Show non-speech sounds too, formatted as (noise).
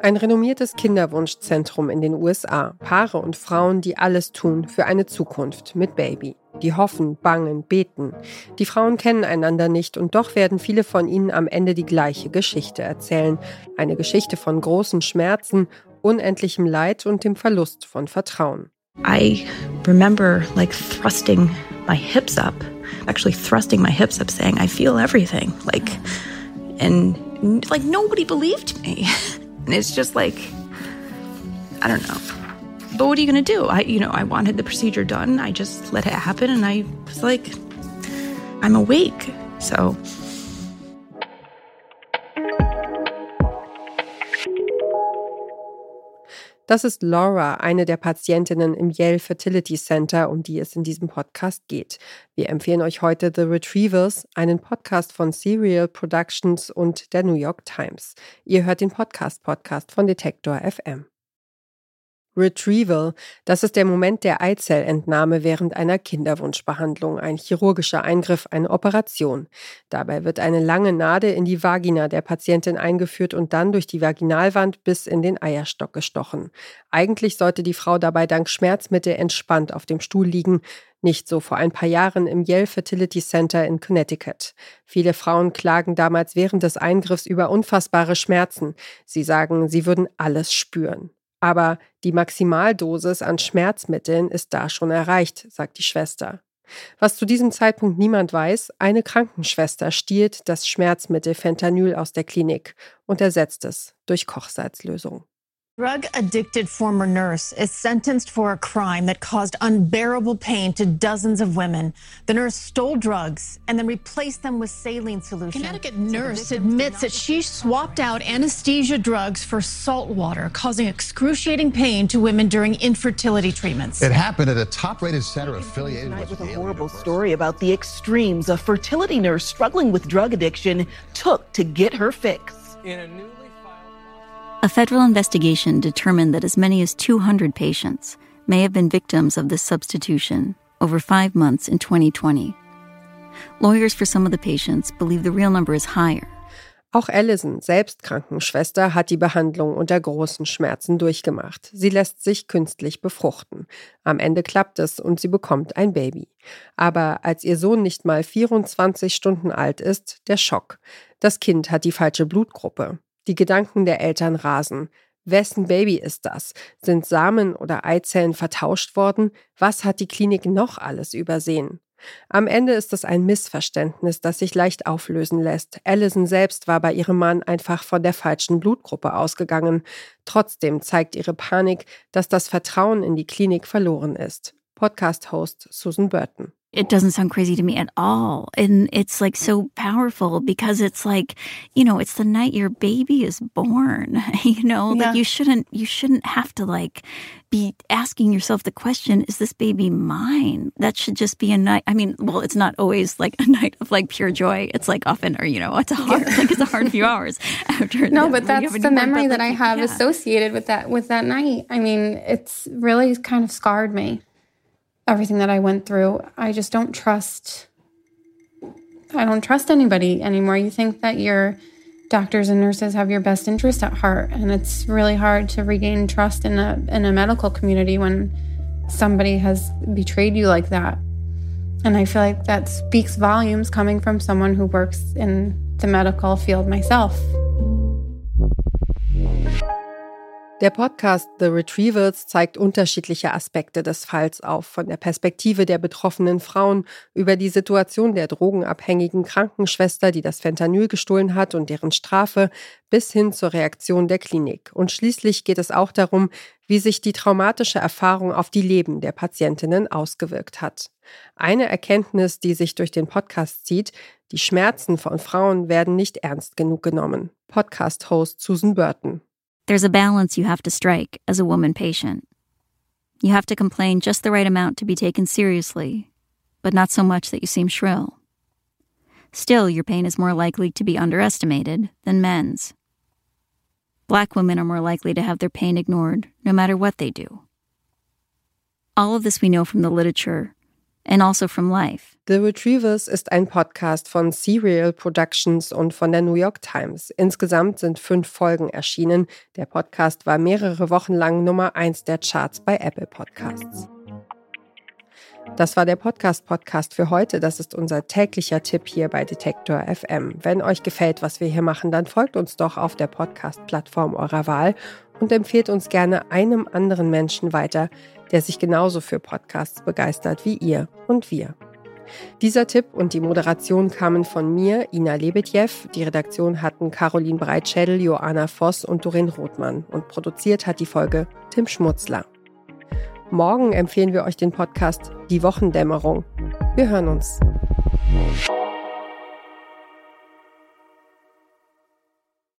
Ein renommiertes Kinderwunschzentrum in den USA. Paare und Frauen, die alles tun für eine Zukunft mit Baby. Die hoffen, bangen, beten. Die Frauen kennen einander nicht und doch werden viele von ihnen am Ende die gleiche Geschichte erzählen. Eine Geschichte von großen Schmerzen, unendlichem Leid und dem Verlust von Vertrauen. I remember like thrusting my hips up, actually thrusting my hips up, saying, I feel everything. Like, and like nobody believed me. (laughs) And it's just like, I don't know. But what are you going to do? I, you know, I wanted the procedure done. I just let it happen. And I was like, I'm awake. So Das ist Laura, eine der Patientinnen im Yale Fertility Center, um die es in diesem Podcast geht. Wir empfehlen euch heute The Retrievers, einen Podcast von Serial Productions und der New York Times. Ihr hört den Podcast-Podcast von Detektor FM. Retrieval, das ist der Moment der Eizellentnahme während einer Kinderwunschbehandlung, ein chirurgischer Eingriff, eine Operation. Dabei wird eine lange Nadel in die Vagina der Patientin eingeführt und dann durch die Vaginalwand bis in den Eierstock gestochen. Eigentlich sollte die Frau dabei dank Schmerzmittel entspannt auf dem Stuhl liegen, nicht so vor ein paar Jahren im Yale Fertility Center in Connecticut. Viele Frauen klagen damals während des Eingriffs über unfassbare Schmerzen. Sie sagen, sie würden alles spüren. Aber die Maximaldosis an Schmerzmitteln ist da schon erreicht, sagt die Schwester. Was zu diesem Zeitpunkt niemand weiß, eine Krankenschwester stiehlt das Schmerzmittel Fentanyl aus der Klinik und ersetzt es durch Kochsalzlösung. Drug addicted former nurse is sentenced for a crime that caused unbearable pain to dozens of women. The nurse stole drugs and then replaced them with saline solution. Connecticut nurse admits that she swapped out anesthesia drugs for salt water, causing excruciating pain to women during infertility treatments. It happened at a top rated center affiliated with, with a horrible story about the extremes a fertility nurse struggling with drug addiction took to get her fix. In a new a federal investigation determined that as many as 200 patients may have been victims of this substitution over five months in 2020. Lawyers for some of the patients believe the real number is higher. Auch Allison, selbst Krankenschwester, hat die Behandlung unter großen Schmerzen durchgemacht. Sie lässt sich künstlich befruchten. Am Ende klappt es und sie bekommt ein Baby. Aber als ihr Sohn nicht mal 24 Stunden alt ist, der Schock. Das Kind hat die falsche Blutgruppe. Die Gedanken der Eltern rasen. Wessen Baby ist das? Sind Samen oder Eizellen vertauscht worden? Was hat die Klinik noch alles übersehen? Am Ende ist es ein Missverständnis, das sich leicht auflösen lässt. Allison selbst war bei ihrem Mann einfach von der falschen Blutgruppe ausgegangen. Trotzdem zeigt ihre Panik, dass das Vertrauen in die Klinik verloren ist. Podcast-Host Susan Burton. It doesn't sound crazy to me at all. And it's like so powerful because it's like, you know, it's the night your baby is born. (laughs) You know, yeah. like you shouldn't you shouldn't have to like be asking yourself the question, is this baby mine? That should just be a night. I mean, well, it's not always like a (laughs) night of like pure joy. It's like often, or you know, it's a hard, like it's a hard few hours (laughs) after. No, but that's the memory that I have yeah. associated with that with that night. I mean, it's really kind of scarred me everything that I went through. I just don't trust I don't trust anybody anymore. You think that your doctors and nurses have your best interest at heart and it's really hard to regain trust in a in a medical community when somebody has betrayed you like that. And I feel like that speaks volumes coming from someone who works in the medical field myself. Der Podcast The Retrievals zeigt unterschiedliche Aspekte des Falls auf, von der Perspektive der betroffenen Frauen über die Situation der drogenabhängigen Krankenschwester, die das Fentanyl gestohlen hat und deren Strafe, bis hin zur Reaktion der Klinik. Und schließlich geht es auch darum, wie sich die traumatische Erfahrung auf die Leben der Patientinnen ausgewirkt hat. Eine Erkenntnis, die sich durch den Podcast zieht, die Schmerzen von Frauen werden nicht ernst genug genommen. Podcast-Host Susan Burton. There's a balance you have to strike as a woman patient. You have to complain just the right amount to be taken seriously, but not so much that you seem shrill. Still, your pain is more likely to be underestimated than men's. Black women are more likely to have their pain ignored, no matter what they do. All of this we know from the literature and also from life. The Retrievers ist ein Podcast von Serial Productions und von der New York Times. Insgesamt sind fünf Folgen erschienen. Der Podcast war mehrere Wochen lang Nummer eins der Charts bei Apple Podcasts. Das war der Podcast-Podcast für heute. Das ist unser täglicher Tipp hier bei Detektor FM. Wenn euch gefällt, was wir hier machen, dann folgt uns doch auf der Podcast-Plattform eurer Wahl und empfehlt uns gerne einem anderen Menschen weiter, der sich genauso für Podcasts begeistert wie ihr und wir. Dieser Tipp und die Moderation kamen von mir, Ina Lebetjew. Die Redaktion hatten Caroline Breitschädel, Joanna Voss und Doreen Rothmann. Und produziert hat die Folge Tim Schmutzler. Morgen empfehlen wir euch den Podcast Die Wochendämmerung. Wir hören uns.